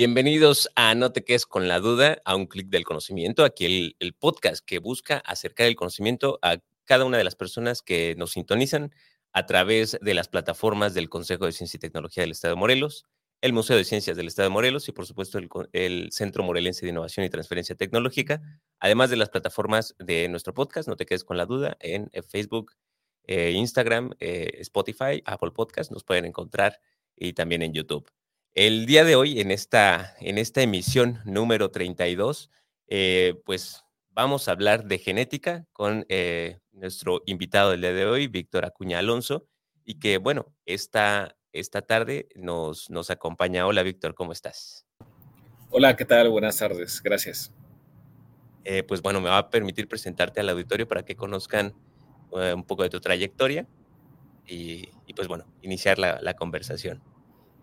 Bienvenidos a No te quedes con la duda, a un clic del conocimiento, aquí el, el podcast que busca acercar el conocimiento a cada una de las personas que nos sintonizan a través de las plataformas del Consejo de Ciencia y Tecnología del Estado de Morelos, el Museo de Ciencias del Estado de Morelos y por supuesto el, Centro Morelense de Innovación y Transferencia Tecnológica, además de las plataformas de nuestro podcast, No te quedes con la duda, en eh, Facebook, eh, Instagram, eh, Spotify, Apple Podcast, nos pueden encontrar y también en YouTube. El día de hoy, en esta, en esta emisión número 32, eh, pues vamos a hablar de genética con eh, nuestro invitado del día de hoy, Víctor Acuña Alonso, y que, bueno, esta, esta tarde nos, nos acompaña. Hola, Víctor, ¿cómo estás? Hola, ¿qué tal? Buenas tardes, gracias. Eh, pues bueno, me va a permitir presentarte al auditorio para que conozcan un poco de tu trayectoria y, y, pues bueno, iniciar la, la conversación.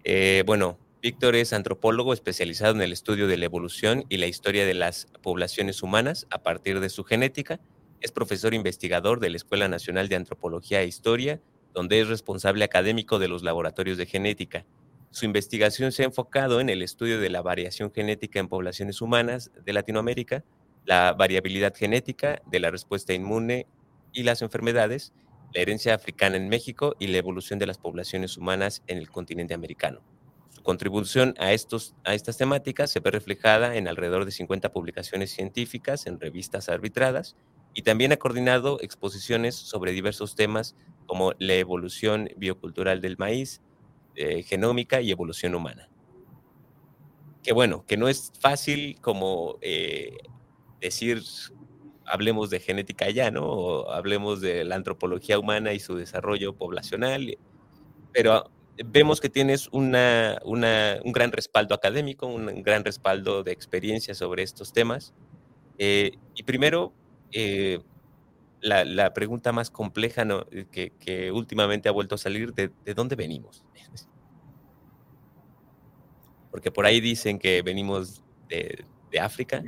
Eh, bueno, Víctor es antropólogo especializado en el estudio de la evolución y la historia de las poblaciones humanas a partir de su genética. Es profesor investigador de la Escuela Nacional de Antropología e Historia, donde es responsable académico de los laboratorios de genética. Su investigación se ha enfocado en el estudio de la variación genética en poblaciones humanas de Latinoamérica, la variabilidad genética de la respuesta inmune y las enfermedades, la herencia africana en México y la evolución de las poblaciones humanas en el continente americano. Contribución a, estos, a estas temáticas se ve reflejada en alrededor de 50 publicaciones científicas en revistas arbitradas y también ha coordinado exposiciones sobre diversos temas como la evolución biocultural del maíz, eh, genómica y evolución humana. Que bueno, que no es fácil como eh, decir, hablemos de genética ya, ¿no? O hablemos de la antropología humana y su desarrollo poblacional, pero vemos que tienes una, una, un gran respaldo académico, un gran respaldo de experiencia sobre estos temas. Eh, y primero, eh, la, la, pregunta más compleja que, que, últimamente ha vuelto a salir, ¿de, de dónde venimos? Porque por ahí dicen que venimos de, de África.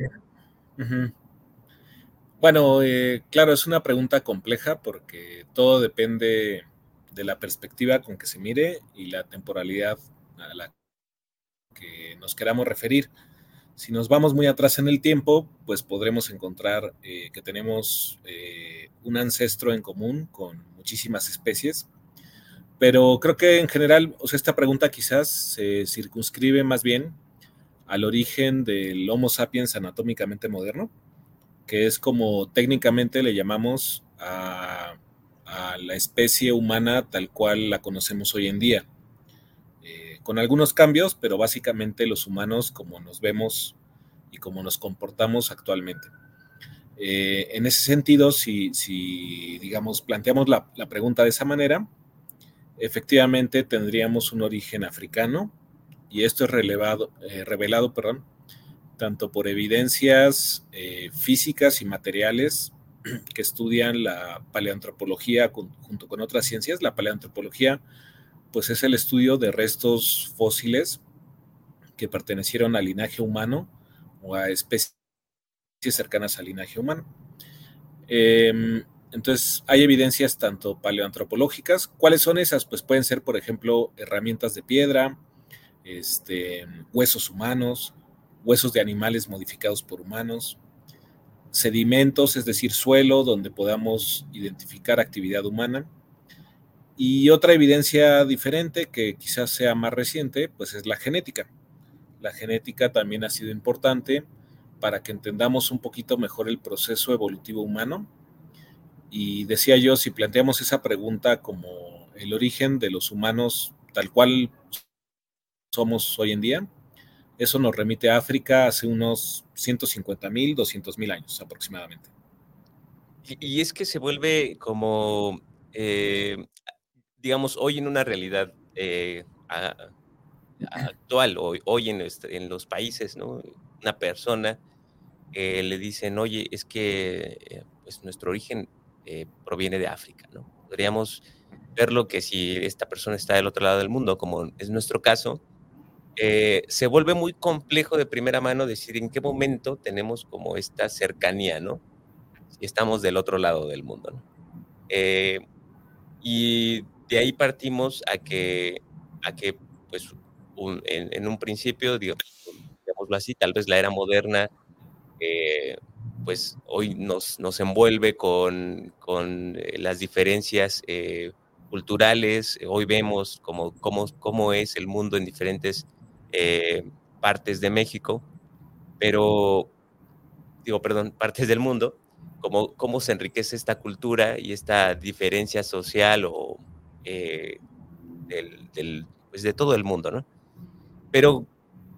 Bueno, eh, claro, es una pregunta compleja porque todo depende de la perspectiva con que se mire y la temporalidad a la que nos queramos referir. Si nos vamos muy atrás en el tiempo, pues podremos encontrar eh, que tenemos eh, un ancestro en común con muchísimas especies, pero creo que en general, o sea, esta pregunta quizás se circunscribe más bien al origen del Homo sapiens anatómicamente moderno, que es como técnicamente le llamamos a, la especie humana tal cual la conocemos hoy en día eh, con algunos cambios, pero básicamente los humanos como nos vemos y como nos comportamos actualmente. Eh, en ese sentido, si, si digamos, planteamos la, la, pregunta de esa manera, efectivamente tendríamos un origen africano y esto es relevado, eh, revelado perdón, tanto por evidencias físicas y materiales que estudian la paleoantropología con, junto con otras ciencias. La paleoantropología pues es el estudio de restos fósiles que pertenecieron al linaje humano o a especies cercanas al linaje humano. Eh, entonces, hay evidencias tanto paleoantropológicas. ¿Cuáles son esas? Pues pueden ser, por ejemplo, herramientas de piedra, este, huesos humanos, huesos de animales modificados por humanos, sedimentos, es decir, suelo, donde podamos identificar actividad humana. Y otra evidencia diferente, que quizás sea más reciente, pues es la genética. La genética también ha sido importante para que entendamos un poquito mejor el proceso evolutivo humano. Y decía yo, si planteamos esa pregunta como el origen de los humanos tal cual somos hoy en día, eso nos remite a África hace unos 150 mil, 200 mil años aproximadamente. Y, es que se vuelve como, eh, digamos, hoy en una realidad eh, a, actual, hoy, hoy en, los países, ¿no? Una persona eh, le dicen, oye, es que pues, nuestro origen proviene de África, ¿no? Podríamos verlo que si esta persona está del otro lado del mundo, como es nuestro caso, se vuelve muy complejo de primera mano decir en qué momento tenemos como esta cercanía, ¿no? Si estamos del otro lado del mundo, ¿no? y de ahí partimos a que, a que pues, en, un principio, digámoslo así, tal vez la era moderna, eh, pues hoy nos, nos envuelve con, con eh, las diferencias eh, culturales, hoy vemos cómo, cómo, cómo, es el mundo en diferentes partes de México, pero, digo, perdón, partes del mundo, cómo, cómo se enriquece esta cultura y esta diferencia social o del, pues de todo el mundo, ¿no? Pero,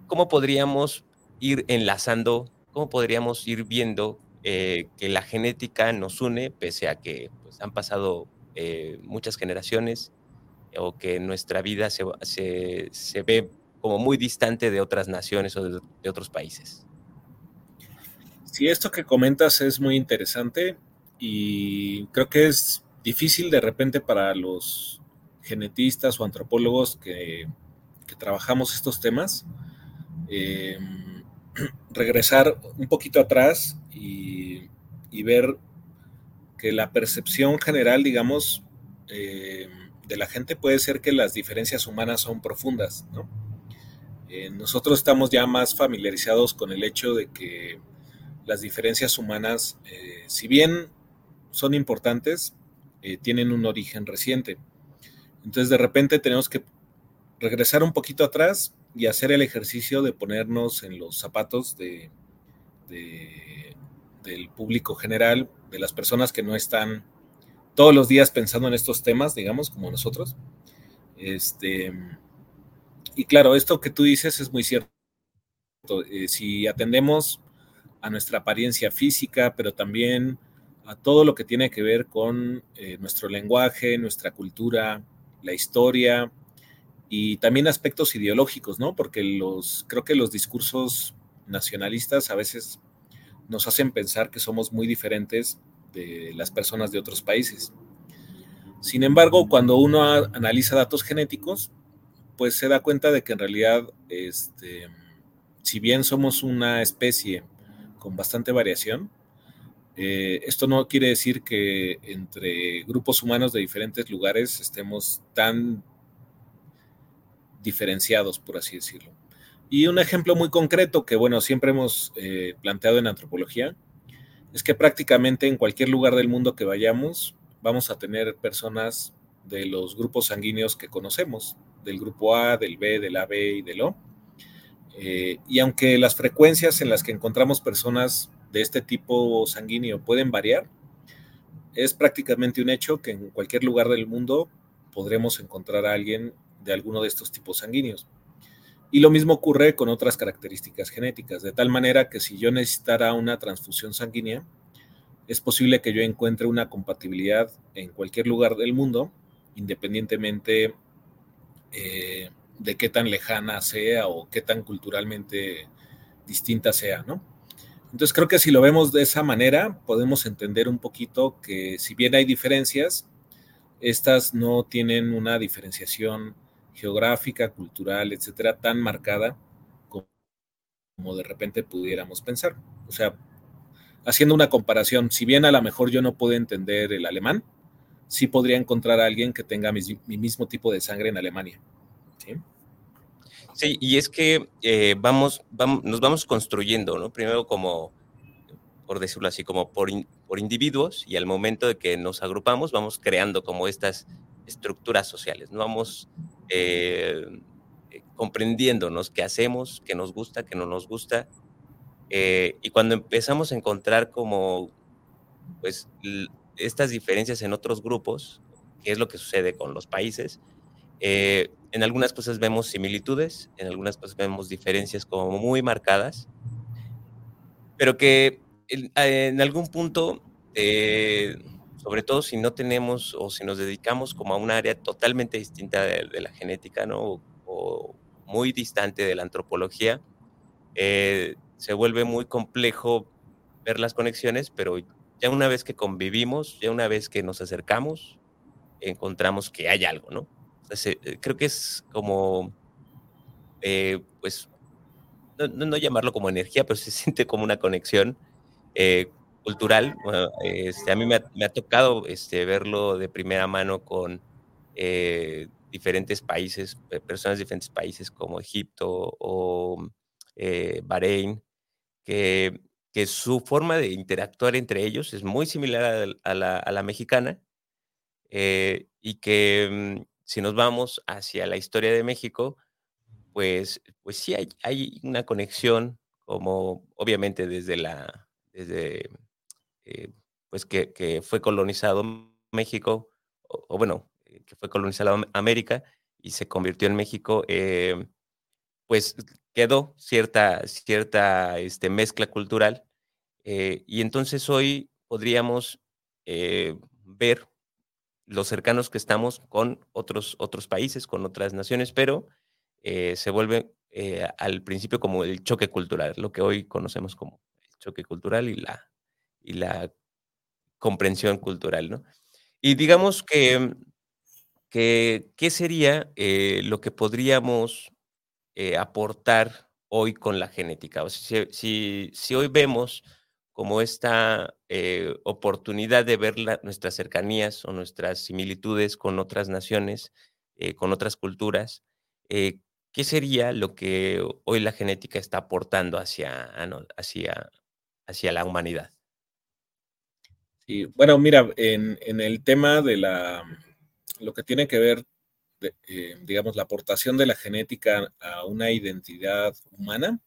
¿cómo podríamos ir enlazando, cómo podríamos ir viendo eh, que la genética nos une, pese a que pues, han pasado eh, muchas generaciones o que nuestra vida se, se, ve como muy distante de otras naciones o de, otros países? Sí, esto que comentas es muy interesante y creo que es difícil de repente para los genetistas o antropólogos que trabajamos estos temas, eh, regresar un poquito atrás y, ver que la percepción general, digamos, eh, de la gente puede ser que las diferencias humanas son profundas, ¿no? Eh, nosotros estamos ya más familiarizados con el hecho de que las diferencias humanas, si bien son importantes, tienen un origen reciente. Entonces, de repente tenemos que regresar un poquito atrás y hacer el ejercicio de ponernos en los zapatos de, del público general, de las personas que no están todos los días pensando en estos temas, digamos, como nosotros. Este, y claro, esto que tú dices es muy cierto. Eh, si atendemos a nuestra apariencia física, pero también a todo lo que tiene que ver con eh, nuestro lenguaje, nuestra cultura, la historia, y también aspectos ideológicos, ¿no? Porque los, creo que los discursos nacionalistas a veces nos hacen pensar que somos muy diferentes de las personas de otros países. Sin embargo, cuando uno analiza datos genéticos, pues se da cuenta de que en realidad, este, si bien somos una especie con bastante variación, eh, esto no quiere decir que entre grupos humanos de diferentes lugares estemos tan diferenciados, por así decirlo. Y un ejemplo muy concreto que, bueno, siempre hemos eh, planteado en antropología, es que prácticamente en cualquier lugar del mundo que vayamos, vamos a tener personas de los grupos sanguíneos que conocemos, del grupo A, del B, del AB y del O. Eh, y aunque las frecuencias en las que encontramos personas de este tipo sanguíneo pueden variar, es prácticamente un hecho que en cualquier lugar del mundo podremos encontrar a alguien de alguno de estos tipos sanguíneos. Y lo mismo ocurre con otras características genéticas, de tal manera que si yo necesitara una transfusión sanguínea, es posible que yo encuentre una compatibilidad en cualquier lugar del mundo, independientemente eh, de qué tan lejana sea o qué tan culturalmente distinta sea, ¿no? Entonces creo que si lo vemos de esa manera, podemos entender un poquito que si bien hay diferencias, estas no tienen una diferenciación geográfica, cultural, etcétera, tan marcada como, de repente pudiéramos pensar. O sea, haciendo una comparación, si bien a lo mejor yo no puedo entender el alemán, sí podría encontrar a alguien que tenga mi, mismo tipo de sangre en Alemania. Sí, y es que eh, vamos, vamos, nos vamos construyendo, ¿no? Primero como, por decirlo así, como por, por individuos y al momento de que nos agrupamos vamos creando como estas estructuras sociales, ¿no? Vamos eh, eh, comprendiéndonos qué hacemos, qué nos gusta, qué no nos gusta. Y cuando empezamos a encontrar como, pues, estas diferencias en otros grupos, que es lo que sucede con los países, en algunas cosas vemos similitudes, en algunas cosas vemos diferencias como muy marcadas, pero que en, algún punto sobre todo si no tenemos o si nos dedicamos como a un área totalmente distinta de, la genética, ¿no? O, muy distante de la antropología, eh, se vuelve muy complejo ver las conexiones, pero ya una vez que convivimos, ya una vez que nos acercamos, encontramos que hay algo, ¿no? Eh, creo que es como, eh, pues, no, llamarlo como energía, pero se siente como una conexión eh, cultural. este, a mí me ha, tocado este, verlo de primera mano con diferentes países, personas de diferentes países como Egipto o Bahrein, que, que, su forma de interactuar entre ellos es muy similar a, la, mexicana y que mm, si nos vamos hacia la historia de México, pues, pues sí hay, una conexión, como obviamente desde la, desde, eh, pues que, que, fue colonizado México, o, bueno, eh, que fue colonizado América y se convirtió en México, eh, pues quedó cierta, cierta este, mezcla cultural. y entonces hoy podríamos ver los cercanos que estamos con otros, otros países, con otras naciones, pero eh, se vuelve eh, al principio como el choque cultural, lo que hoy conocemos como el choque cultural y la, y la comprensión cultural, ¿no? Y digamos que, ¿qué sería eh, lo que podríamos aportar hoy con la genética? O sea, si, hoy vemos como esta eh, oportunidad de ver nuestras cercanías o nuestras similitudes con otras naciones, eh, con otras culturas. Eh, ¿Qué sería lo que hoy la genética está aportando hacia, hacia, hacia la humanidad? Sí, bueno, mira, en, el tema de la, lo que tiene que ver, digamos, la aportación de la genética a una identidad humana,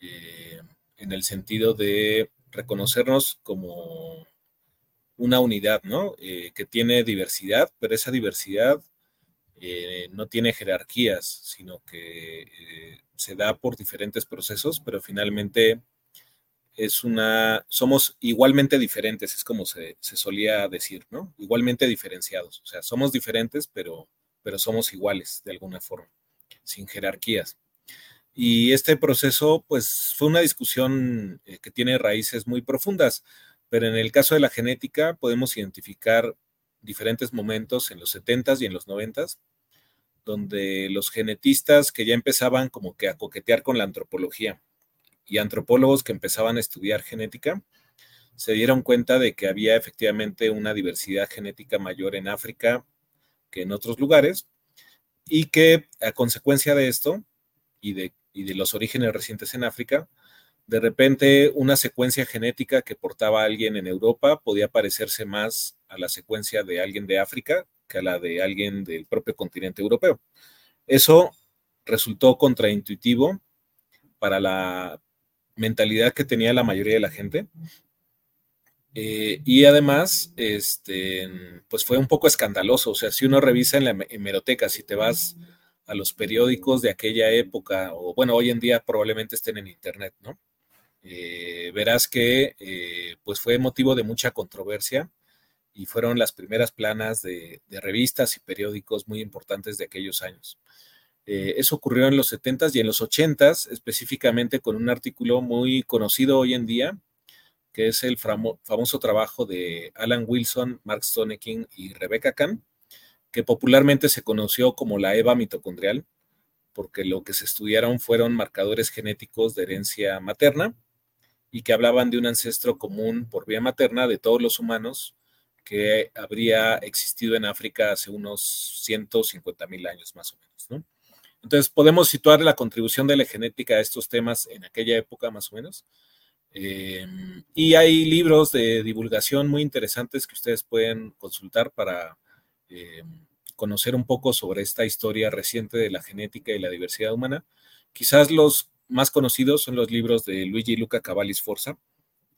en el sentido de reconocernos como una unidad, ¿no? Eh, que tiene diversidad, pero esa diversidad eh, no tiene jerarquías, sino que eh, se da por diferentes procesos, pero finalmente es una, somos igualmente diferentes, es como se, se, solía decir, ¿no? Igualmente diferenciados, o sea, somos diferentes, pero, pero somos iguales de alguna forma, sin jerarquías. Y este proceso, pues, fue una discusión eh, que tiene raíces muy profundas, pero en el caso de la genética podemos identificar diferentes momentos en los 70s y en los 90s, donde los genetistas que ya empezaban como que a coquetear con la antropología y antropólogos que empezaban a estudiar genética, se dieron cuenta de que había efectivamente una diversidad genética mayor en África que en otros lugares y que a consecuencia de esto y de y de los orígenes recientes en África, de repente una secuencia genética que portaba alguien en Europa podía parecerse más a la secuencia de alguien de África que a la de alguien del propio continente europeo. Eso resultó contraintuitivo para la mentalidad que tenía la mayoría de la gente. Eh, y además, este, pues fue un poco escandaloso. O sea, si uno revisa en la hemeroteca, si te vas a los periódicos de aquella época, o bueno, hoy en día probablemente estén en internet, ¿no? Eh, verás que eh, pues fue motivo de mucha controversia y fueron las primeras planas de, revistas y periódicos muy importantes de aquellos años. Eso ocurrió en los 70s y en los 80s, específicamente con un artículo muy conocido hoy en día, que es el famoso trabajo de Alan Wilson, Mark Stoneking y Rebecca Kahn, que popularmente se conoció como la EVA mitocondrial, porque lo que se estudiaron fueron marcadores genéticos de herencia materna y que hablaban de un ancestro común por vía materna de todos los humanos que habría existido en África hace unos 150 mil años más o menos. Entonces podemos situar la contribución de la genética a estos temas en aquella época más o menos. Eh, y hay libros de divulgación muy interesantes que ustedes pueden consultar para eh, conocer un poco sobre esta historia reciente de la genética y la diversidad humana. Quizás los más conocidos son los libros de Luigi Luca Cavalli Sforza,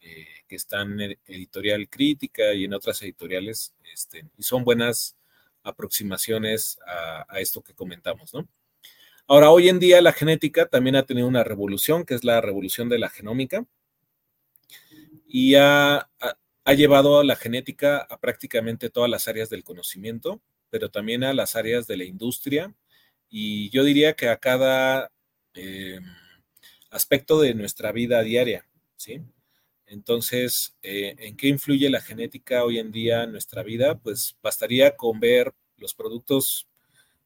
eh, que están en Editorial Crítica y en otras editoriales, este, y son buenas aproximaciones a, esto que comentamos, ¿no? Ahora, hoy en día la genética también ha tenido una revolución, que es la revolución de la genómica, y ha, ha llevado a la genética a prácticamente todas las áreas del conocimiento, pero también a las áreas de la industria y yo diría que a cada eh, aspecto de nuestra vida diaria, ¿sí? Entonces, eh, ¿en qué influye la genética hoy en día en nuestra vida? Pues bastaría con ver los productos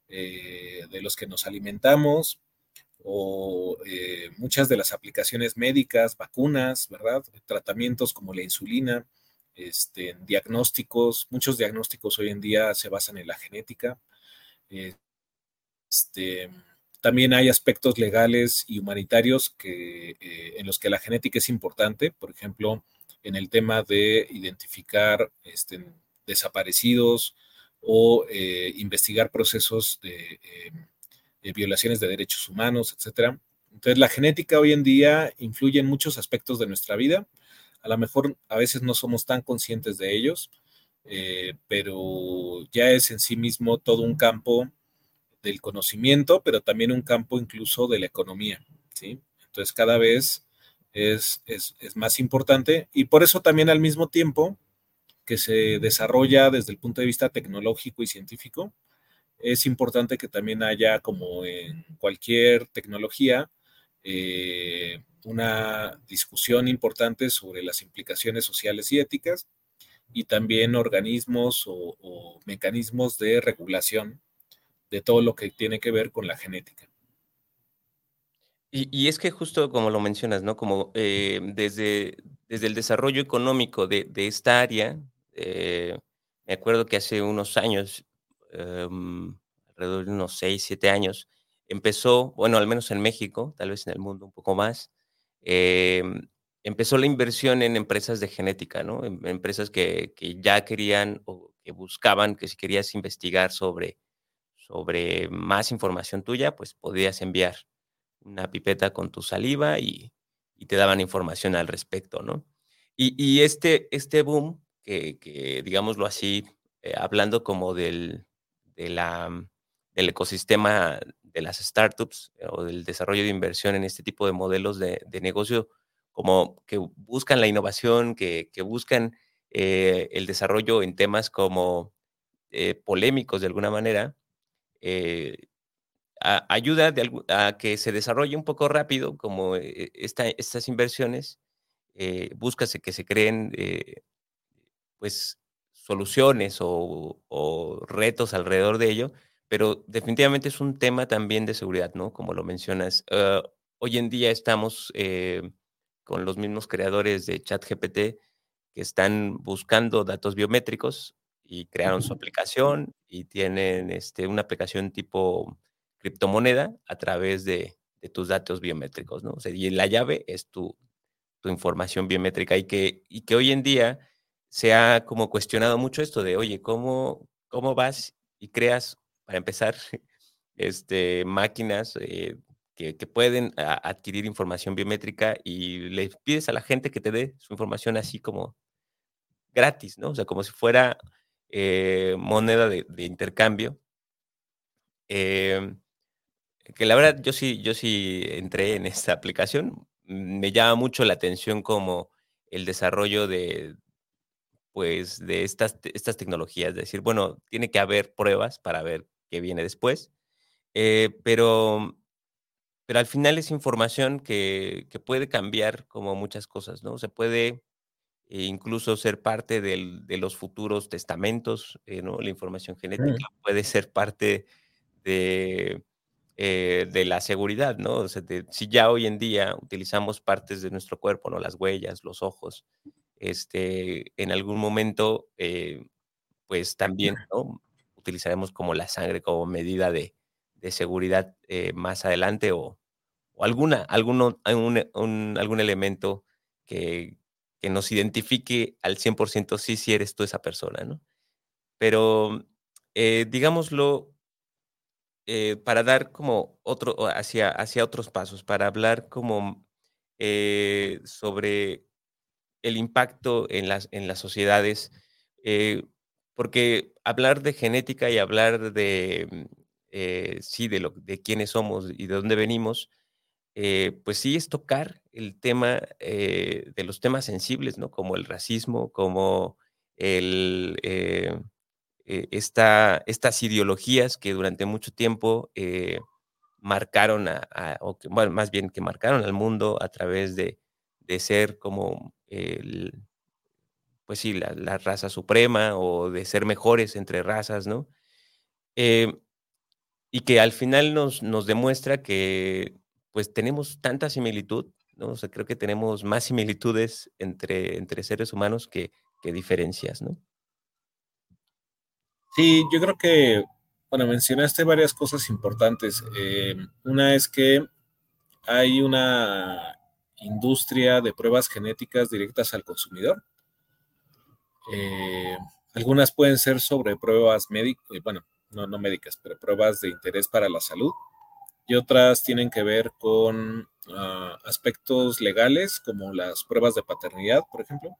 eh, de los que nos alimentamos o eh, muchas de las aplicaciones médicas, vacunas, ¿verdad? Tratamientos como la insulina, este, diagnósticos, muchos diagnósticos hoy en día se basan en la genética. Este, también hay aspectos legales y humanitarios que, eh, en los que la genética es importante, por ejemplo, en el tema de identificar este, desaparecidos o eh, investigar procesos de, eh, violaciones de derechos humanos, etc. Entonces, la genética hoy en día influye en muchos aspectos de nuestra vida. A lo mejor a veces no somos tan conscientes de ellos, pero ya es en sí mismo todo un campo del conocimiento, pero también un campo incluso de la economía, ¿sí? Entonces cada vez es, es, más importante y por eso también al mismo tiempo que se desarrolla desde el punto de vista tecnológico y científico, es importante que también haya, como en cualquier tecnología, eh, una discusión importante sobre las implicaciones sociales y éticas y también organismos o mecanismos de regulación de todo lo que tiene que ver con la genética. Y, es que justo como lo mencionas, ¿no? Como eh, desde, desde el desarrollo económico de, esta área, eh, me acuerdo que hace unos años, em, alrededor de unos 6, 7 años, empezó, bueno, al menos en México, tal vez en el mundo un poco más, em, empezó la inversión en empresas de genética, ¿no? En, empresas que, que, ya querían o que buscaban que si querías investigar sobre sobre más información tuya, pues podías enviar una pipeta con tu saliva y, te daban información al respecto, ¿no? Y, este, este boom, que, digámoslo así, eh, hablando como del, la, del ecosistema de las startups eh, o del desarrollo de inversión en este tipo de modelos de, negocio, como que buscan la innovación, que, buscan eh, el desarrollo en temas como polémicos de alguna manera, eh, ayuda a que se desarrolle un poco rápido como eh, estas inversiones, eh, búscase que se creen eh, pues soluciones o, retos alrededor de ello, pero definitivamente es un tema también de seguridad, ¿no? Como lo mencionas. Ah, hoy en día estamos con los mismos creadores de ChatGPT que están buscando datos biométricos y crearon su aplicación y tienen este, una aplicación tipo criptomoneda a través de, tus datos biométricos, ¿no? O sea, y la llave es tu, tu información biométrica y que, y que hoy en día se ha como cuestionado mucho esto de, oye, ¿cómo, cómo vas y creas, para empezar, este, máquinas eh, que, que, pueden adquirir información biométrica y le pides a la gente que te dé su información así como gratis, ¿no? O sea, como si fuera eh, moneda de, intercambio. Em, que la verdad yo sí, yo sí entré en esta aplicación. Me llama mucho la atención como el desarrollo de, pues, de estas, estas tecnologías. Es decir, bueno, tiene que haber pruebas para ver qué viene después. Eh, pero, pero al final es información que, que, puede cambiar como muchas cosas, ¿no? Se puede e incluso ser parte de los futuros testamentos, eh, ¿no? La información genética puede ser parte de, eh, de la seguridad, ¿no? si ya hoy en día utilizamos partes de nuestro cuerpo, ¿no? Las huellas, los ojos, este, en algún momento, eh, pues también, ¿no? Utilizaremos como la sangre como medida de, seguridad más adelante o, o alguna, alguno, algún, algún elemento que, que nos identifique al 100% sí, si eres tú esa persona, ¿no? Pero, eh, digámoslo, eh, para dar como otro, hacia, hacia otros pasos, para hablar como eh, sobre el impacto en las, en las sociedades, porque hablar de genética y hablar de, mm, sí, de, lo, de quiénes somos y de dónde venimos, eh, pues sí es tocar el tema eh, de los temas sensibles, ¿no? Como el racismo, como el, eh, estas ideologías que durante mucho tiempo marcaron a, o bueno, más bien que marcaron al mundo a través de, de ser como pues sí, la, raza suprema o de ser mejores entre razas, ¿no? Eh, y que al final nos, nos demuestra que pues tenemos tanta similitud, ¿no? O sea, creo que tenemos más similitudes entre, entre seres humanos que, que diferencias, ¿no? Sí, yo creo que, bueno, mencionaste varias cosas importantes. Eh, una es que hay una industria de pruebas genéticas directas al consumidor. Eh, algunas pueden ser sobre pruebas médicas, eh, bueno, no, no médicas, pero pruebas de interés para la salud. Y otras tienen que ver con uh, aspectos legales, como las pruebas de paternidad, por ejemplo.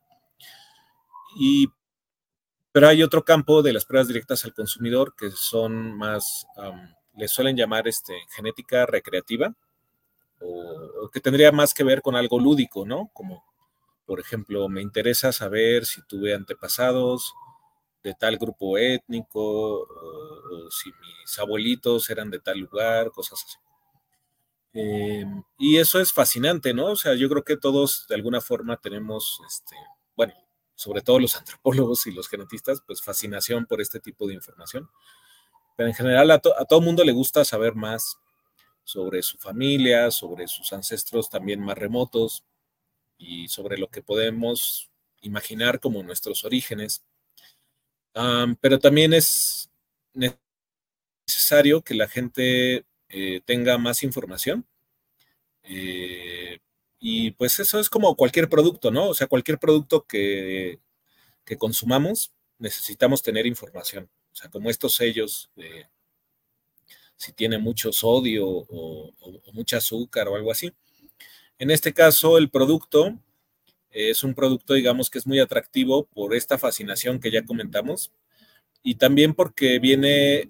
Y, pero hay otro campo de las pruebas directas al consumidor que son más, les suelen llamar este, genética recreativa, o, que tendría más que ver con algo lúdico, ¿no? Como, por ejemplo, me interesa saber si tuve antepasados, de tal grupo étnico, o, si mis abuelitos eran de tal lugar, cosas así. Eh, y eso es fascinante, ¿no? O sea, yo creo que todos de alguna forma tenemos, este, bueno, sobre todo los antropólogos y los genetistas, pues fascinación por este tipo de información. Pero en general a, a todo mundo le gusta saber más sobre su familia, sobre sus ancestros también más remotos y sobre lo que podemos imaginar como nuestros orígenes pero también es necesario que la gente eh, tenga más información. Eh, y pues eso es como cualquier producto, ¿no? O sea, cualquier producto que, que consumamos, necesitamos tener información. O sea, como estos sellos de si tiene mucho sodio o, mucha azúcar o algo así. En este caso, el producto es un producto, digamos, que es muy atractivo por esta fascinación que ya comentamos y también porque viene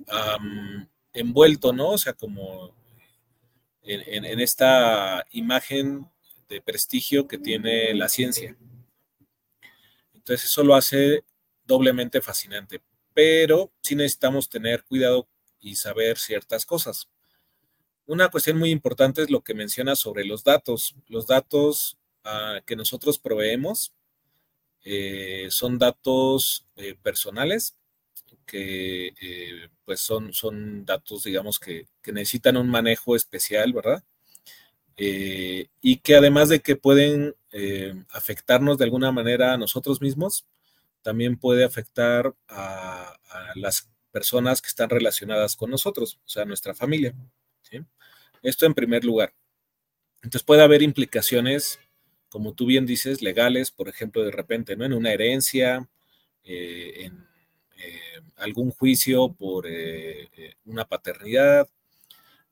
envuelto, ¿no? O sea, como en, en, esta imagen de prestigio que tiene la ciencia. Entonces eso lo hace doblemente fascinante, pero sí necesitamos tener cuidado y saber ciertas cosas. Una cuestión muy importante es lo que menciona sobre los datos. Los datos que nosotros proveemos eh, son datos eh, personales que eh, pues son, son datos, digamos, que, que, necesitan un manejo especial, ¿verdad? y que además de que pueden afectarnos de alguna manera a nosotros mismos, también puede afectar a, a, las personas que están relacionadas con nosotros, o sea, nuestra familia. Esto en primer lugar. Entonces puede haber implicaciones como tú bien dices, legales, por ejemplo, de repente, ¿no? En una herencia, eh, en eh, algún juicio por eh, una paternidad,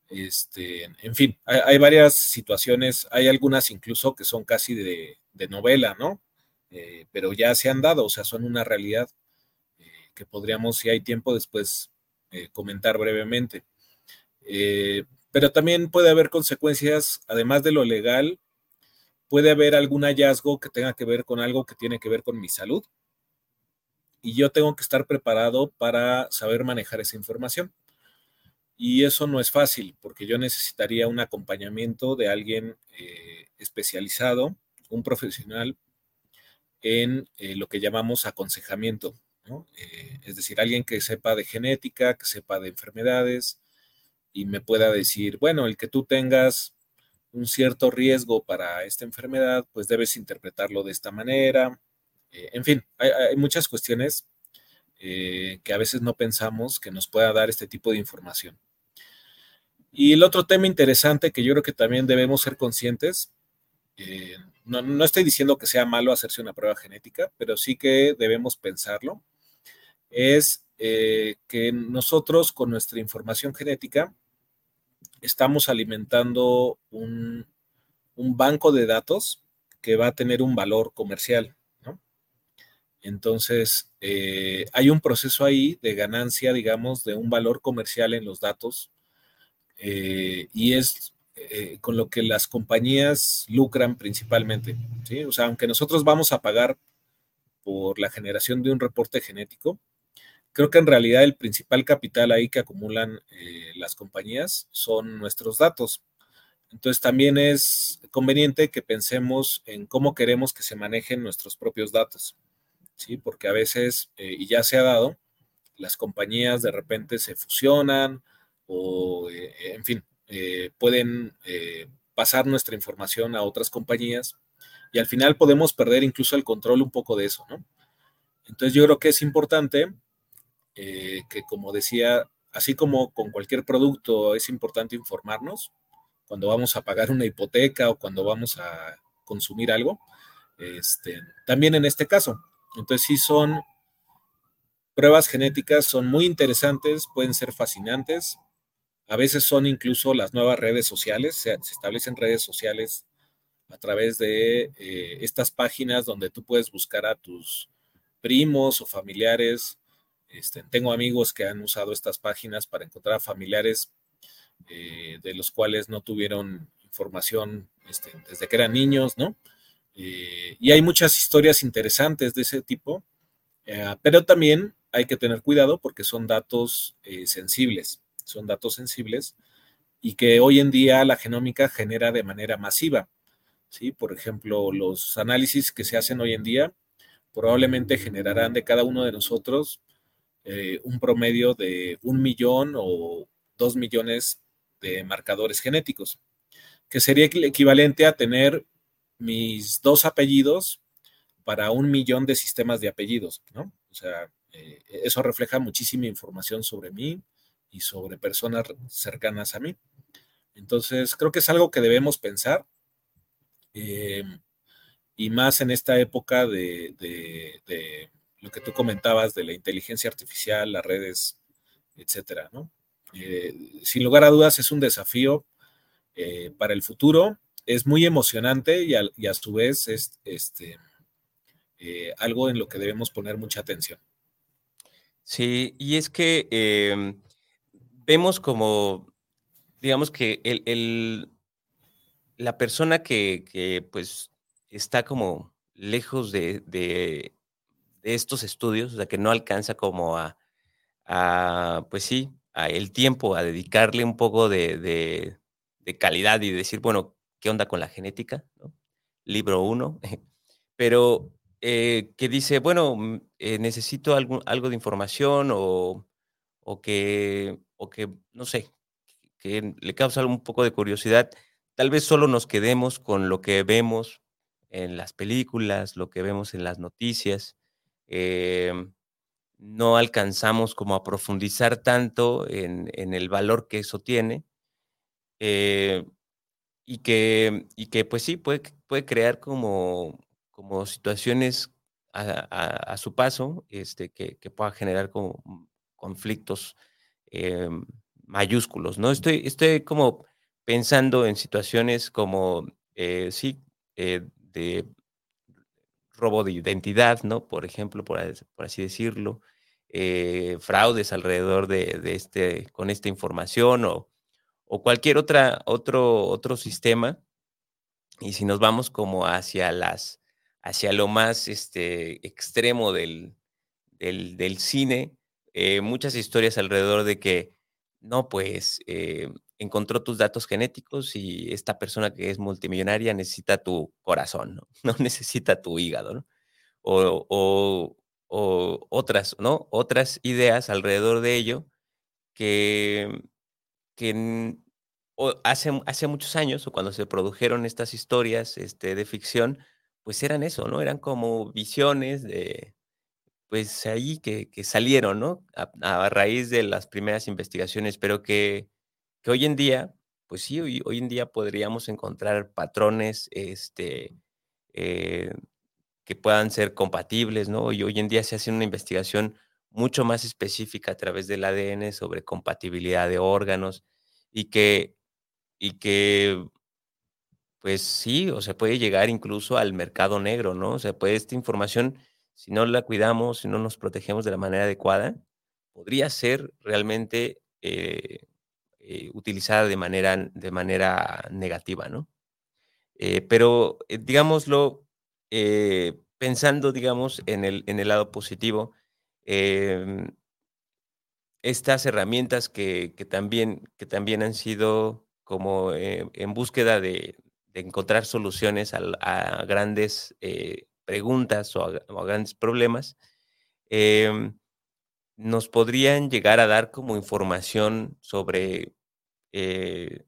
este, en fin, hay, hay, varias situaciones, hay algunas incluso que son casi de, de novela, ¿no? pero ya se han dado, o sea, son una realidad que podríamos, si hay tiempo, después comentar brevemente. pero también puede haber consecuencias, además de lo legal, puede haber algún hallazgo que tenga que ver con algo que tiene que ver con mi salud. Y yo tengo que estar preparado para saber manejar esa información. Y eso no es fácil, porque yo necesitaría un acompañamiento de alguien eh, especializado, un profesional en eh, lo que llamamos aconsejamiento, eh, es decir, alguien que sepa de genética, que sepa de enfermedades y me pueda decir, bueno, el que tú tengas un cierto riesgo para esta enfermedad, pues debes interpretarlo de esta manera. Eh, en fin, hay, muchas cuestiones eh, que a veces no pensamos que nos pueda dar este tipo de información. Y el otro tema interesante que yo creo que también debemos ser conscientes, no, estoy diciendo que sea malo hacerse una prueba genética, pero sí que debemos pensarlo, es eh, que nosotros con nuestra información genética estamos alimentando un, un, banco de datos que va a tener un valor comercial. ¿no? Entonces, eh, hay un proceso ahí de ganancia, digamos, de un valor comercial en los datos eh, y es con lo que las compañías lucran principalmente. ¿sí? O sea, aunque nosotros vamos a pagar por la generación de un reporte genético, Creo que en realidad el principal capital ahí que acumulan eh, las compañías son nuestros datos. Entonces también es conveniente que pensemos en cómo queremos que se manejen nuestros propios datos, ¿sí? Porque a veces, eh, y ya se ha dado, las compañías de repente se fusionan o, eh, en fin, eh, pueden pasar nuestra información a otras compañías y al final podemos perder incluso el control un poco de eso, ¿no? Entonces yo creo que es importante que, como decía, así como con cualquier producto es importante informarnos, cuando vamos a pagar una hipoteca o cuando vamos a consumir algo. Este, también en este caso. Entonces sí son pruebas genéticas, son muy interesantes, pueden ser fascinantes. A veces son incluso las nuevas redes sociales, se, establecen redes sociales a través de eh, estas páginas donde tú puedes buscar a tus primos o familiares. Este, tengo amigos que han usado estas páginas para encontrar familiares eh, de los cuales no tuvieron información este, desde que eran niños, ¿no? Eh, y hay muchas historias interesantes de ese tipo, eh, pero también hay que tener cuidado porque son datos sensibles, son datos sensibles y que hoy en día la genómica genera de manera masiva. ¿sí? Por ejemplo, los análisis que se hacen hoy en día probablemente generarán de cada uno de nosotros un promedio de un millón o dos millones de marcadores genéticos, que sería el equivalente a tener mis dos apellidos para un millón de sistemas de apellidos, ¿no? O sea, eh, eso refleja muchísima información sobre mí y sobre personas cercanas a mí. Entonces, creo que es algo que debemos pensar, eh, y más en esta época de, lo que tú comentabas de la inteligencia artificial, las redes, etcétera, ¿no? Eh, sin lugar a dudas es un desafío eh, para el futuro. Es muy emocionante y a, su vez es este, eh, algo en lo que debemos poner mucha atención. Sí, y es que em, vemos como, digamos que el, la persona que, pues está como lejos de, estos estudios, o sea, que no alcanza como a, a pues sí, el tiempo a dedicarle un poco de, calidad y decir, bueno, ¿qué onda con la genética? Libro uno, pero eh, que dice, bueno, mm, eh, necesito algo, algo de información o, que, o que, no sé, que le causa un poco de curiosidad, tal vez solo nos quedemos con lo que vemos en las películas, lo que vemos en las noticias. Em, no alcanzamos como a profundizar tanto en, el valor que eso tiene eh, y, que, y que pues sí puede, puede crear como, como situaciones a, su paso este, que, pueda generar como conflictos eh, mayúsculos, ¿no? Estoy, estoy como pensando en situaciones como, eh, sí, de robo de identidad, ¿no? Por ejemplo, por, así decirlo, eh, fraudes alrededor de, este, con esta información o, cualquier otra, otro, otro sistema. Y si nos vamos como hacia las, hacia lo más este, extremo del, del, cine, eh, muchas historias alrededor de que, no, pues, eh, encontró tus datos genéticos y esta persona que es multimillonaria necesita tu corazón, ¿no? Necesita tu hígado. O, otras, ¿no? Otras ideas alrededor de ello que, que hace, hace muchos años, o cuando se produjeron estas historias este, de ficción, pues eran eso, ¿no? Eran como visiones de, pues ahí que, salieron, ¿no? A, raíz de las primeras investigaciones, pero que que hoy en día, pues sí, hoy, hoy en día podríamos encontrar patrones este, eh, que puedan ser compatibles, ¿no? Y hoy en día se hace una investigación mucho más específica a través del ADN sobre compatibilidad de órganos y que, y que pues sí, o se puede llegar incluso al mercado negro, ¿no? O sea, pues esta información, si no la cuidamos, si no nos protegemos de la manera adecuada, podría ser realmente eh, eh, utilizada de manera, de manera negativa, ¿no? Eh, pero, eh, digámoslo, pensando, digamos, en el, en el lado positivo, em, estas herramientas que, también, que también han sido como en búsqueda de, encontrar soluciones a, grandes preguntas o a, grandes problemas, em, nos podrían llegar a dar como información sobre eh,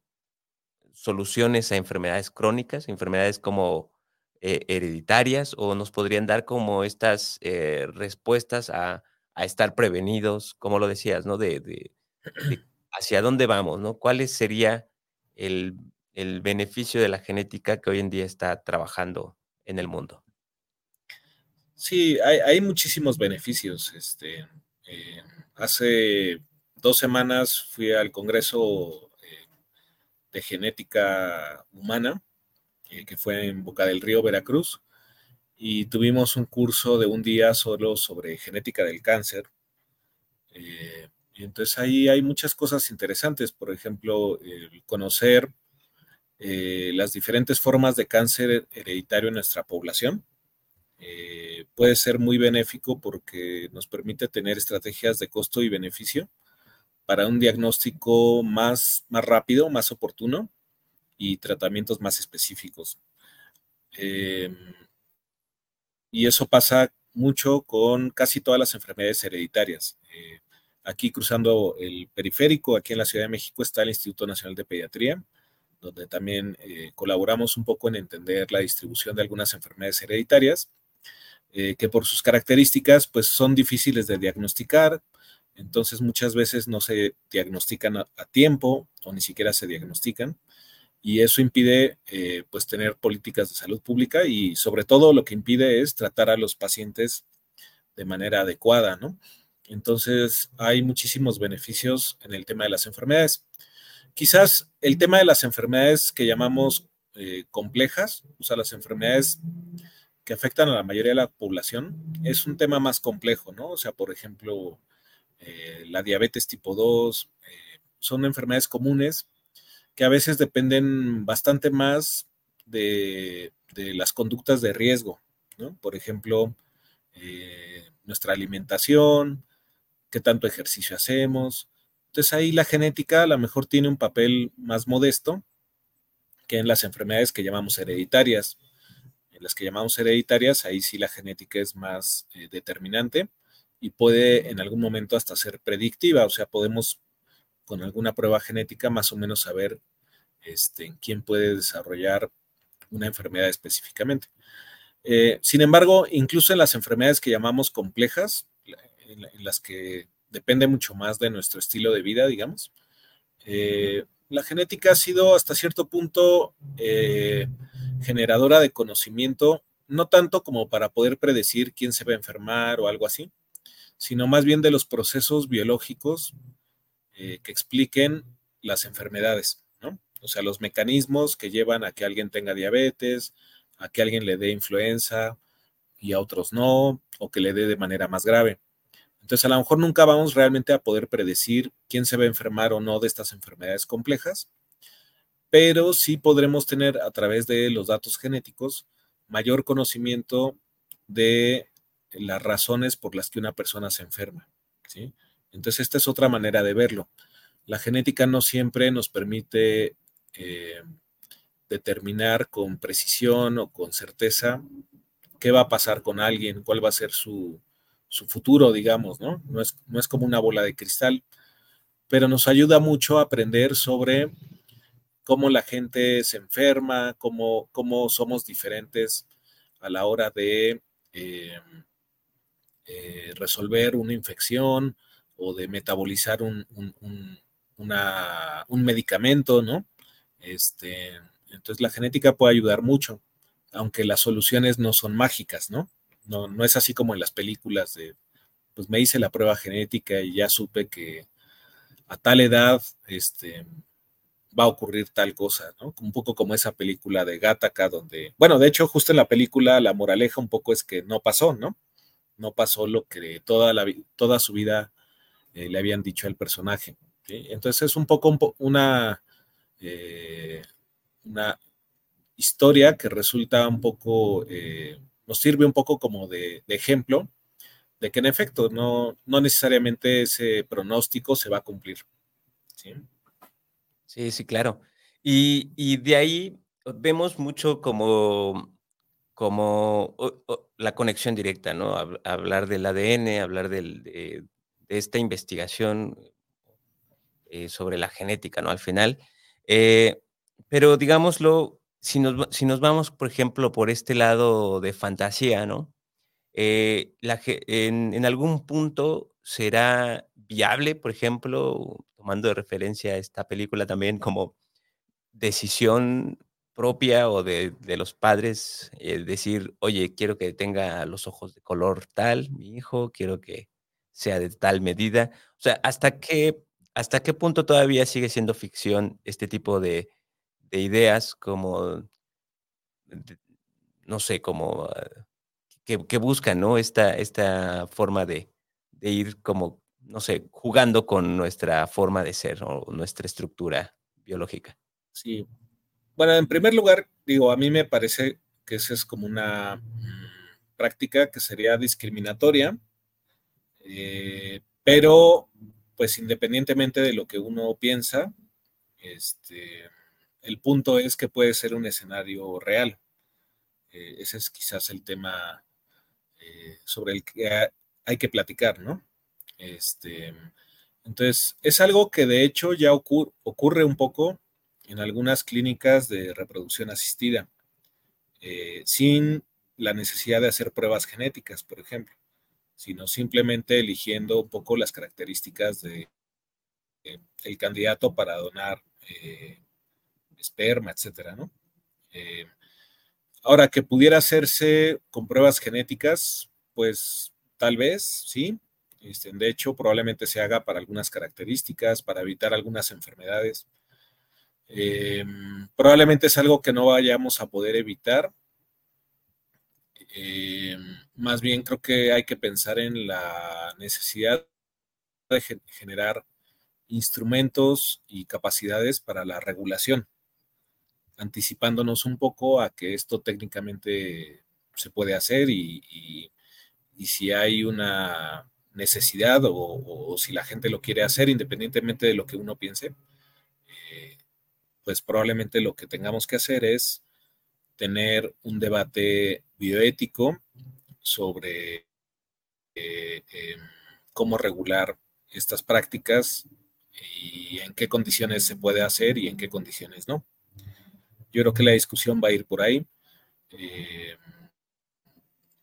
soluciones a enfermedades crónicas, enfermedades como hereditarias, o nos podrían dar como estas respuestas a, estar prevenidos, como lo decías, ¿no? De, de hacia dónde vamos, ¿no? ¿Cuál sería el, beneficio de la genética que hoy en día está trabajando en el mundo? Sí, hay, muchísimos beneficios. Este, eh, hace dos semanas fui al Congreso eh, de Genética Humana, eh, que fue en Boca del Río, Veracruz, y tuvimos un curso de un día solo sobre genética del cáncer. Y entonces ahí hay muchas cosas interesantes, por ejemplo, conocer las diferentes formas de cáncer hereditario en nuestra población. Eh, puede ser muy benéfico porque nos permite tener estrategias de costo y beneficio para un diagnóstico más, más rápido, más oportuno y tratamientos más específicos. Em, y eso pasa mucho con casi todas las enfermedades hereditarias. Eh, Aquí cruzando el periférico, aquí en la Ciudad de México, está el Instituto Nacional de Pediatría, donde también eh, colaboramos un poco en entender la distribución de algunas enfermedades hereditarias, eh, que por sus características pues son difíciles de diagnosticar, entonces muchas veces no se diagnostican a, tiempo o ni siquiera se diagnostican y eso impide eh, pues tener políticas de salud pública y sobre todo lo que impide es tratar a los pacientes de manera adecuada, ¿no? Entonces, hay muchísimos beneficios en el tema de las enfermedades. Quizás el tema de las enfermedades que llamamos eh, complejas, o sea, las enfermedades que afectan a la mayoría de la población, es un tema más complejo, ¿no? O sea, por ejemplo, eh, la diabetes tipo 2, eh, son enfermedades comunes que a veces dependen bastante más de, de las conductas de riesgo, ¿no? Por ejemplo, nuestra alimentación, qué tanto ejercicio hacemos. Entonces ahí la genética a lo mejor tiene un papel más modesto que en las enfermedades que llamamos hereditarias. Las que llamamos hereditarias, ahí sí la genética es más eh, determinante y puede en algún momento hasta ser predictiva, o sea, podemos con alguna prueba genética más o menos saber este, en quién puede desarrollar una enfermedad específicamente. Eh, sin embargo, incluso en las enfermedades que llamamos complejas, en, las que depende mucho más de nuestro estilo de vida, digamos. Eh, la genética ha sido hasta cierto punto eh, generadora de conocimiento, no tanto como para poder predecir quién se va a enfermar o algo así, sino más bien de los procesos biológicos eh, que expliquen las enfermedades, ¿no? O sea, los mecanismos que llevan a que alguien tenga diabetes, a que alguien le dé influenza y a otros no, o que le dé de manera más grave. Entonces, a lo mejor nunca vamos realmente a poder predecir quién se va a enfermar o no de estas enfermedades complejas, pero sí podremos tener a través de los datos genéticos mayor conocimiento de las razones por las que una persona se enferma. ¿sí? Entonces, esta es otra manera de verlo. La genética no siempre nos permite eh, determinar con precisión o con certeza qué va a pasar con alguien, cuál va a ser su, su futuro, digamos, ¿no? No es, no es como una bola de cristal, pero nos ayuda mucho a aprender sobre cómo la gente se enferma, cómo, cómo somos diferentes a la hora de eh, eh, resolver una infección o de metabolizar un, un, medicamento, ¿no? Este, entonces la genética puede ayudar mucho, aunque las soluciones no son mágicas, ¿no? No, no es así como en las películas de, pues me hice la prueba genética y ya supe que a tal edad este, va a ocurrir tal cosa, ¿no? Un poco como esa película de Gattaca, donde, bueno, de hecho, justo en la película la moraleja un poco es que no pasó, ¿no? No pasó lo que toda, la, toda su vida eh, le habían dicho al personaje. Entonces es un poco una, eh, una historia que resulta un poco eh, nos sirve un poco como de, ejemplo de que en efecto no, no, necesariamente ese pronóstico se va a cumplir. Sí, sí, claro. Y, y de ahí vemos mucho como, como la conexión directa, ¿no? Hablar del ADN, hablar de, esta investigación eh, sobre la genética, ¿no? Al final. Eh, pero digámoslo, si nos, si nos vamos, por ejemplo, por este lado de fantasía, ¿no? Eh, en, algún punto será viable, por ejemplo, tomando de referencia esta película también como decisión propia o de, de los padres, eh, decir, oye, quiero que tenga los ojos de color tal, mi hijo, quiero que sea de tal medida. O sea, ¿hasta qué, hasta qué punto todavía sigue siendo ficción este tipo de, de ideas como, no sé, como uh, que, que, buscan, ¿no? Esta, esta forma de, de ir como, no sé, jugando con nuestra forma de ser o nuestra estructura biológica. Sí. Bueno, en primer lugar, digo, a mí me parece que esa es como una mm, práctica que sería discriminatoria, eh, pero pues independientemente de lo que uno piensa, este, el punto es que puede ser un escenario real. Eh, ese es quizás el tema eh, sobre el que hay que platicar, ¿no? Este, entonces, es algo que de hecho ya ocur ocurre un poco en algunas clínicas de reproducción asistida, eh, sin la necesidad de hacer pruebas genéticas, por ejemplo, sino simplemente eligiendo un poco las características de, eh, candidato para donar eh, esperma, etcétera, ahora, que pudiera hacerse con pruebas genéticas, pues tal vez, sí. Este, de hecho, probablemente se haga para algunas características, para evitar algunas enfermedades. Eh, probablemente es algo que no vayamos a poder evitar. Eh, más bien creo que hay que pensar en la necesidad de generar instrumentos y capacidades para la regulación, anticipándonos un poco a que esto técnicamente se puede hacer y, si hay una necesidad o, si la gente lo quiere hacer, independientemente de lo que uno piense, eh, pues probablemente lo que tengamos que hacer es tener un debate bioético sobre eh, eh, cómo regular estas prácticas y en qué condiciones se puede hacer y en qué condiciones no. Yo creo que la discusión va a ir por ahí. Eh,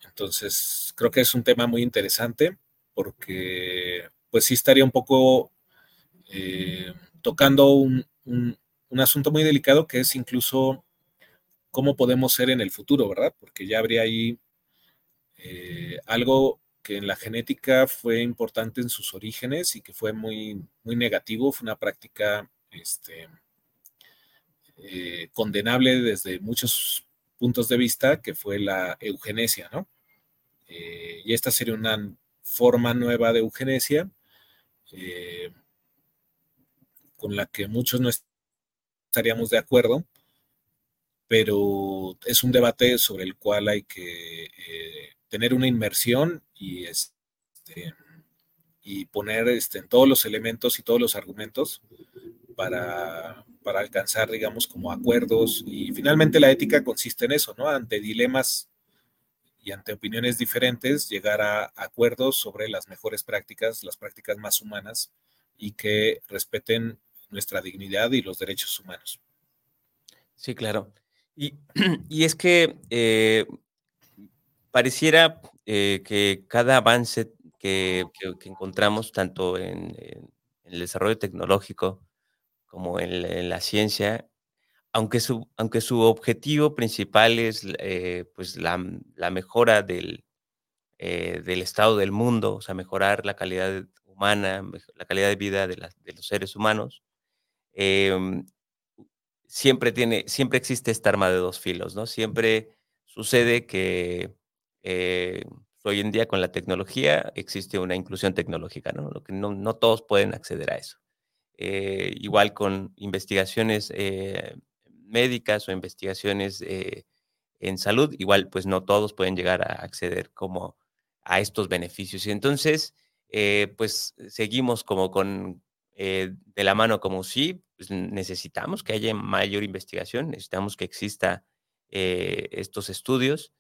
entonces, creo que es un tema muy interesante porque pues sí estaría un poco eh, tocando un, un, un, asunto muy delicado que es incluso cómo podemos ser en el futuro, ¿verdad? Porque ya habría ahí eh, algo que en la genética fue importante en sus orígenes y que fue muy, muy negativo, fue una práctica este, eh, condenable desde muchos puntos de vista, que fue la eugenesia, ¿no? Y esta sería una forma nueva de eugenesia eh, con la que muchos no estaríamos de acuerdo, pero es un debate sobre el cual hay que eh, tener una inmersión y, este, poner este, en todos los elementos y todos los argumentos para, para, alcanzar, digamos, como acuerdos. Y finalmente la ética consiste en eso, ¿no? Ante dilemas y ante opiniones diferentes, llegar a acuerdos sobre las mejores prácticas, las prácticas más humanas y que respeten nuestra dignidad y los derechos humanos. Sí, claro. Y, y es que eh, pareciera eh, que cada avance que, encontramos, tanto en, el desarrollo tecnológico como en la ciencia, aunque su, aunque su objetivo principal es eh, pues la, mejora del, eh, del estado del mundo, o sea, mejorar la calidad humana, la calidad de vida de, los seres humanos, eh, siempre, tiene, siempre existe esta arma de dos filos, ¿no? Siempre sucede que eh, hoy en día con la tecnología existe una inclusión tecnológica, ¿no? Lo que no, no todos pueden acceder a eso. Eh, igual con investigaciones médicas o investigaciones eh, en salud, igual pues no todos pueden llegar a acceder como a estos beneficios. Y entonces, eh, pues seguimos como con, eh, de la mano como sí, pues, necesitamos que haya mayor investigación, necesitamos que exista estos estudios,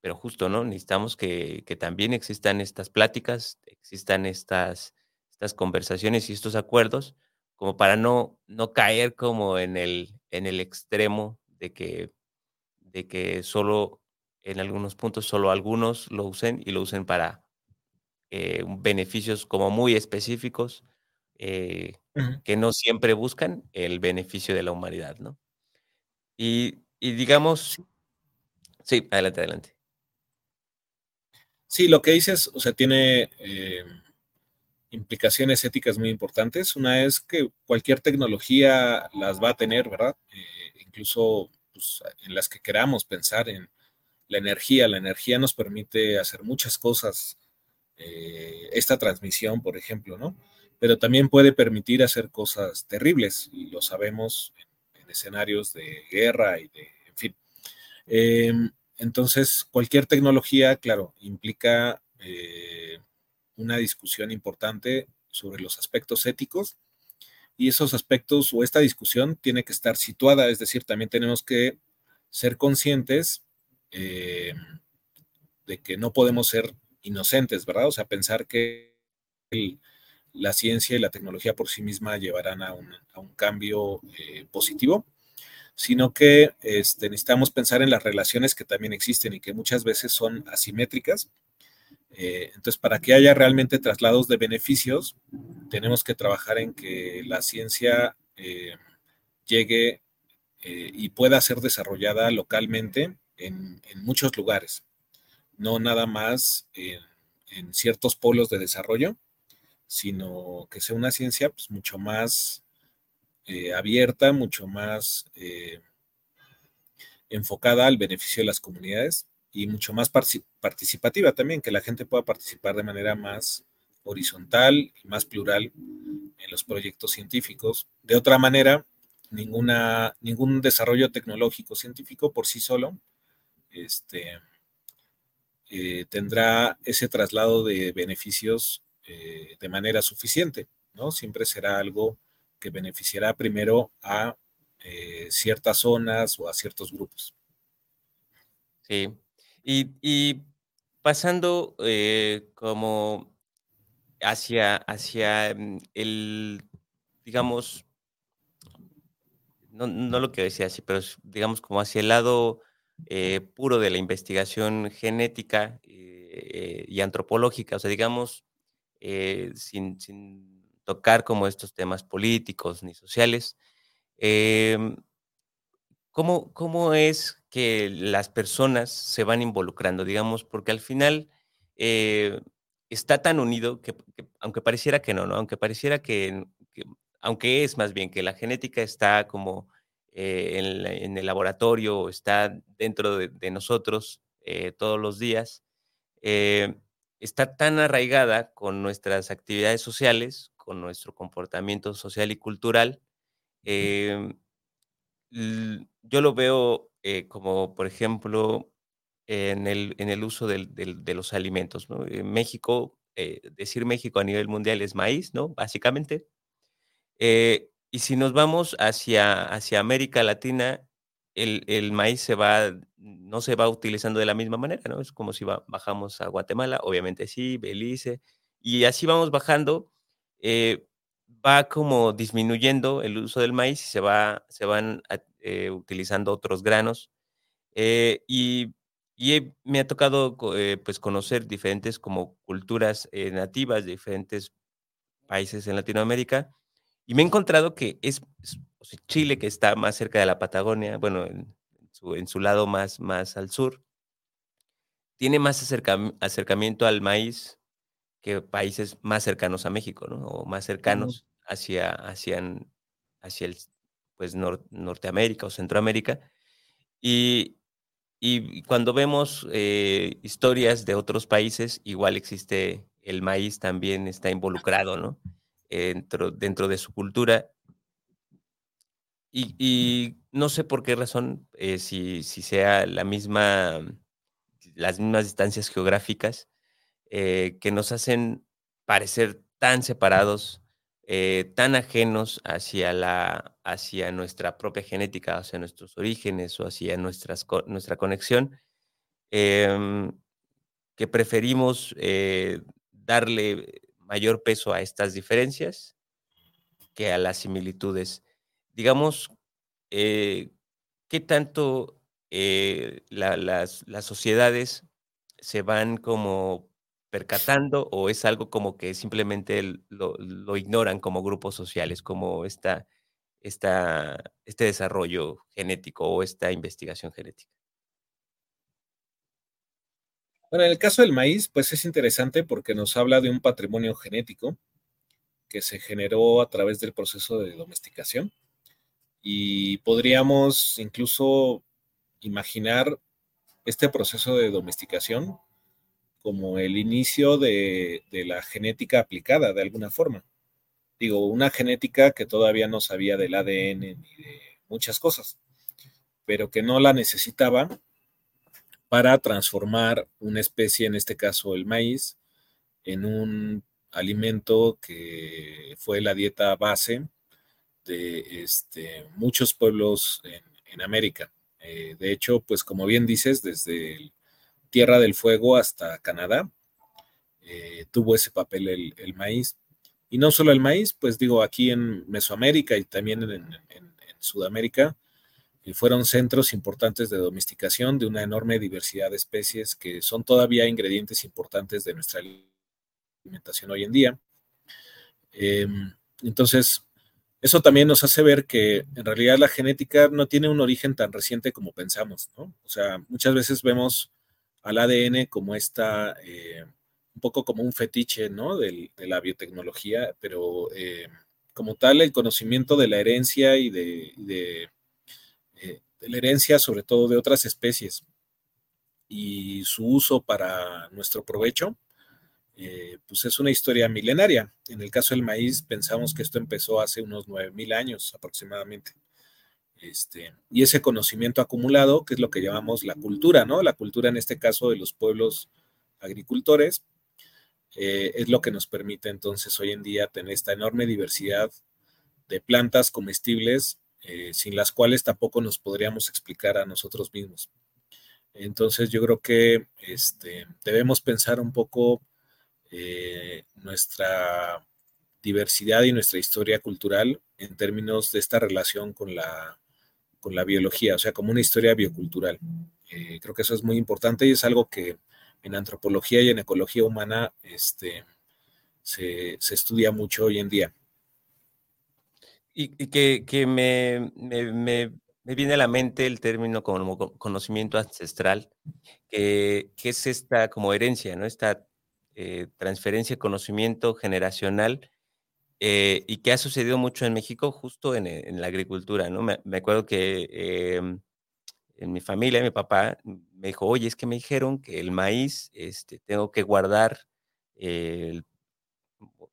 pero justo, ¿no? Necesitamos que, también existan estas pláticas, existan estas, estas conversaciones y estos acuerdos, como para no, no caer como en el, en el extremo de que, de que solo en algunos puntos, solo algunos lo usen y lo usen para eh, beneficios como muy específicos eh, que no siempre buscan el beneficio de la humanidad, ¿no? Y, digamos, sí, adelante, adelante. Sí, lo que dices, o sea, tiene eh, implicaciones éticas muy importantes. Una es que cualquier tecnología las va a tener, ¿verdad? incluso pues, en las que queramos pensar en la energía. La energía nos permite hacer muchas cosas. esta transmisión, por ejemplo, ¿no? pero también puede permitir hacer cosas terribles, y lo sabemos en, escenarios de guerra y de, en fin. Em, entonces, cualquier tecnología, claro, implica eh, una discusión importante sobre los aspectos éticos y esos aspectos o esta discusión tiene que estar situada, es decir, también tenemos que ser conscientes eh, de que no podemos ser inocentes, ¿verdad? O sea, pensar que la ciencia y la tecnología por sí misma llevarán a un, cambio eh, positivo, sino que este, necesitamos pensar en las relaciones que también existen y que muchas veces son asimétricas. Eh, entonces, para que haya realmente traslados de beneficios, tenemos que trabajar en que la ciencia eh, llegue y pueda ser desarrollada localmente en, muchos lugares, no nada más en ciertos polos de desarrollo, sino que sea una ciencia pues, mucho más eh, abierta, mucho más eh, enfocada al beneficio de las comunidades y mucho más participativa también, que la gente pueda participar de manera más horizontal y más plural en los proyectos científicos. De otra manera, ninguna, ningún desarrollo tecnológico científico por sí solo este, eh, tendrá ese traslado de beneficios eh, de manera suficiente, ¿no? Siempre será algo que beneficiará primero a eh, ciertas zonas o a ciertos grupos. Sí, y, pasando eh, como hacia, hacia mm, el, digamos, no, lo que decía así, pero digamos como hacia el lado puro de la investigación genética y antropológica, o sea, digamos, eh, sin, tocar como estos temas políticos ni sociales. Em, ¿cómo, es que las personas se van involucrando, digamos? Porque al final eh, está tan unido que, aunque pareciera que no, ¿no? Aunque pareciera que, aunque es más bien que la genética está como eh, en, el laboratorio, está dentro de, nosotros todos los días, está tan arraigada con nuestras actividades sociales, con nuestro comportamiento social y cultural. Yo lo veo eh, como, por ejemplo, en el, en el uso de los alimentos. En México, eh, decir México a nivel mundial es maíz, ¿no? Básicamente. Eh, y si nos vamos hacia, hacia América Latina, el, maíz se va, no se va utilizando de la misma manera, ¿no? Es como si bajamos a Guatemala, obviamente sí, Belice, y así vamos bajando, eh, va como disminuyendo el uso del maíz y se, va, se van eh, utilizando otros granos. Eh, y, me ha tocado pues conocer diferentes como culturas nativas de diferentes países en Latinoamérica y me he encontrado que es, Chile, que está más cerca de la Patagonia, bueno, en, su, lado más, más al sur, tiene más acercamiento al maíz que países más cercanos a México, ¿no? O más cercanos hacia, hacia, hacia el pues, Norteamérica o Centroamérica. Y, y cuando vemos eh, historias de otros países, igual existe el maíz también está involucrado, ¿no? dentro, dentro de su cultura. Y, no sé por qué razón, eh, si, si, sea la misma, las mismas distancias geográficas eh, que nos hacen parecer tan separados tan ajenos hacia, la, hacia nuestra propia genética, hacia nuestros orígenes o hacia nuestra conexión, em, que preferimos eh, darle mayor peso a estas diferencias que a las similitudes. Digamos, eh, ¿qué tanto las, las sociedades se van como percatando o es algo como que simplemente lo, ignoran como grupos sociales, como esta, esta, este desarrollo genético o esta investigación genética? Bueno, en el caso del maíz, pues es interesante porque nos habla de un patrimonio genético que se generó a través del proceso de domesticación y podríamos incluso imaginar este proceso de domesticación como el inicio de, la genética aplicada de alguna forma. Digo, una genética que todavía no sabía del ADN ni de muchas cosas, pero que no la necesitaba para transformar una especie, en este caso el maíz, en un alimento que fue la dieta base de este, muchos pueblos en, América. Eh, de hecho, pues como bien dices, desde Tierra del Fuego hasta Canadá. Eh, tuvo ese papel el, maíz. Y no solo el maíz, pues digo, aquí en Mesoamérica y también en, Sudamérica, eh, fueron centros importantes de domesticación de una enorme diversidad de especies que son todavía ingredientes importantes de nuestra alimentación hoy en día. Em, entonces, eso también nos hace ver que en realidad la genética no tiene un origen tan reciente como pensamos. O sea, muchas veces vemos al ADN como esta, eh, un poco como un fetiche, ¿no? de la biotecnología, pero eh, como tal el conocimiento de la herencia y de, eh, de, la herencia sobre todo de otras especies y su uso para nuestro provecho, pues es una historia milenaria. En el caso del maíz, pensamos que esto empezó hace unos 9.000 años aproximadamente. Este, y ese conocimiento acumulado, que es lo que llamamos la cultura, ¿no? La cultura en este caso de los pueblos agricultores, eh, es lo que nos permite entonces hoy en día tener esta enorme diversidad de plantas comestibles, eh, sin las cuales tampoco nos podríamos explicar a nosotros mismos. Entonces yo creo que este, debemos pensar un poco eh, nuestra diversidad y nuestra historia cultural en términos de esta relación con la con la biología, o sea, como una historia biocultural. Creo que eso es muy importante y es algo que en antropología y en ecología humana este, se, estudia mucho hoy en día. Y, que, me, me, viene a la mente el término como conocimiento ancestral, que, es esta como herencia, ¿no? Esta eh, transferencia de conocimiento generacional eh, y que ha sucedido mucho en México justo en, eh, la agricultura, ¿no? Me, acuerdo que em, en mi familia, mi papá me dijo, oye, es que me dijeron que el maíz, este, tengo que guardar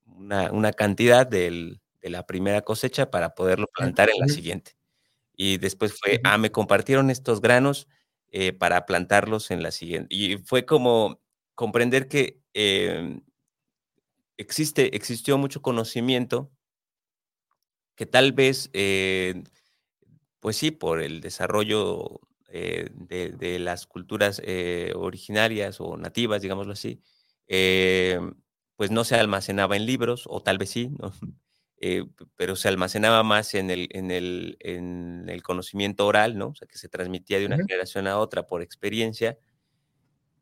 una, cantidad de la primera cosecha para poderlo plantar en la siguiente. Y después fue, ah, me compartieron estos granos eh, para plantarlos en la siguiente. Y fue como comprender que em, existe, existió mucho conocimiento que tal vez, eh, pues sí, por el desarrollo eh, de, las culturas eh, originarias o nativas, digámoslo así, pues no se almacenaba en libros, o tal vez sí, pero se almacenaba más en el, en, el, en el conocimiento oral, ¿no? O sea, que se transmitía de una generación a otra por experiencia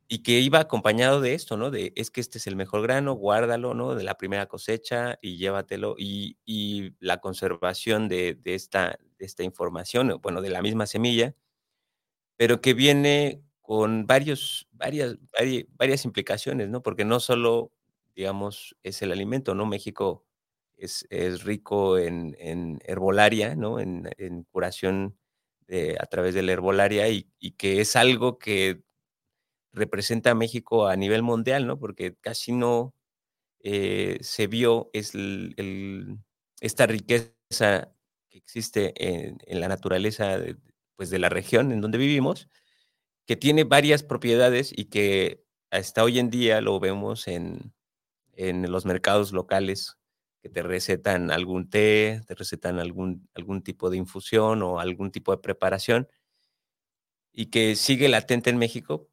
y que iba acompañado de esto, ¿no? De es que este es el mejor grano, guárdalo, ¿no? De la primera cosecha y llévatelo. Y, la conservación de, esta, esta información, bueno, de la misma semilla, pero que viene con varios, varias, varias, implicaciones, ¿no? Porque no solo, digamos, es el alimento, ¿no? México es, rico en, herbolaria, ¿no? En, curación a través de la herbolaria y, y que es algo que representa a México a nivel mundial, ¿no? Porque casi no eh, se vio es esta riqueza que existe en, la naturaleza de, pues de la región en donde vivimos, que tiene varias propiedades y que hasta hoy en día lo vemos en, en los mercados locales que te recetan algún té, te recetan algún, algún tipo de infusión o algún tipo de preparación y que sigue latente en México,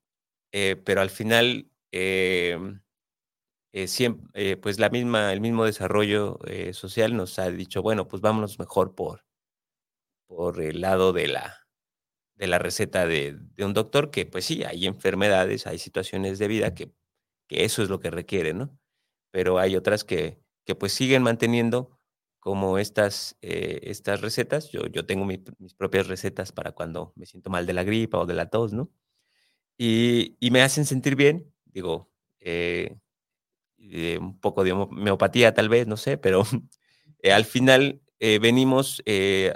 eh, pero al final, em, eh, siempre, pues la misma, el mismo desarrollo social nos ha dicho, bueno, pues vámonos mejor por, por el lado de la, de la receta de, un doctor, que pues sí, hay enfermedades, hay situaciones de vida que, que eso es lo que requiere, ¿no? Pero hay otras que, que pues siguen manteniendo como estas, eh, estas recetas. Yo, yo tengo mis propias recetas para cuando me siento mal de la gripa o de la tos, ¿no? Y, y me hacen sentir bien, digo, eh, eh, un poco de homeopatía tal vez, no sé, pero al final venimos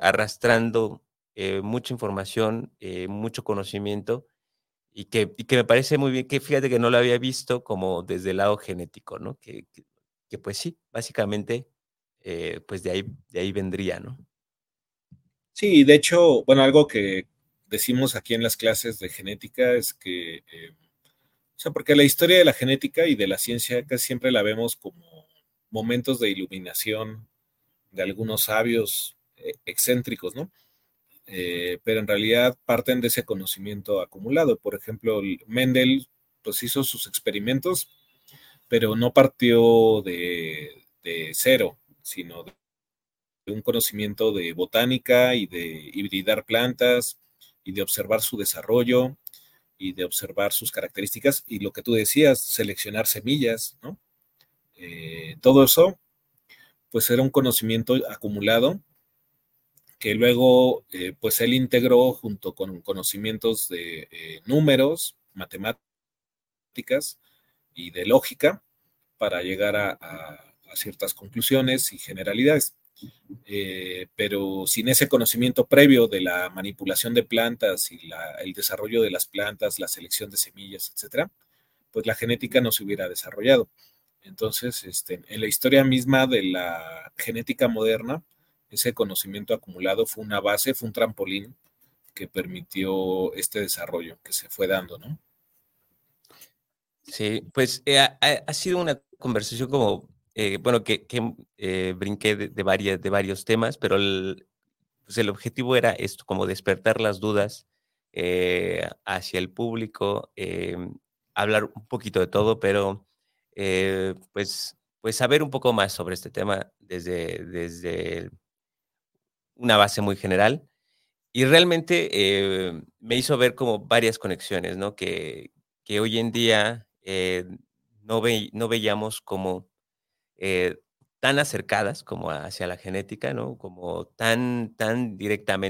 arrastrando mucha información, mucho conocimiento y que, que me parece muy bien, que fíjate que no lo había visto como desde el lado genético, ¿no? que, que pues sí, básicamente, eh, pues de ahí, de ahí vendría, ¿no? Sí, de hecho, bueno, algo que decimos aquí en las clases de genética es que, eh, o sea, porque la historia de la genética y de la ciencia casi siempre la vemos como momentos de iluminación de algunos sabios eh, excéntricos, ¿no? Pero en realidad parten de ese conocimiento acumulado. Por ejemplo, Mendel pues hizo sus experimentos pero no partió de, cero, sino de un conocimiento de botánica y de hibridar plantas y de observar su desarrollo y de observar sus características y lo que tú decías, seleccionar semillas, ¿no? Eh, todo eso, pues era un conocimiento acumulado que luego, eh, pues él integró junto con conocimientos de eh, números, matemáticas, y de lógica para llegar a, ciertas conclusiones y generalidades. Eh, pero sin ese conocimiento previo de la manipulación de plantas y el desarrollo de las plantas, la selección de semillas, etcétera, pues la genética no se hubiera desarrollado. Entonces, este, en la historia misma de la genética moderna, ese conocimiento acumulado fue una base, fue un trampolín que permitió este desarrollo que se fue dando, ¿no? Sí, pues eh, ha, sido una conversación como, eh, bueno, que, eh, brinqué de, varias, de varios temas, pero el, pues el objetivo era esto, como despertar las dudas hacia el público, hablar un poquito de todo, pero pues, pues saber un poco más sobre este tema desde, desde una base muy general. Y realmente me hizo ver como varias conexiones, ¿no? Que, que hoy en día eh, no, no veíamos como eh, tan acercadas como hacia la genética, ¿no? Como tan, tan directamente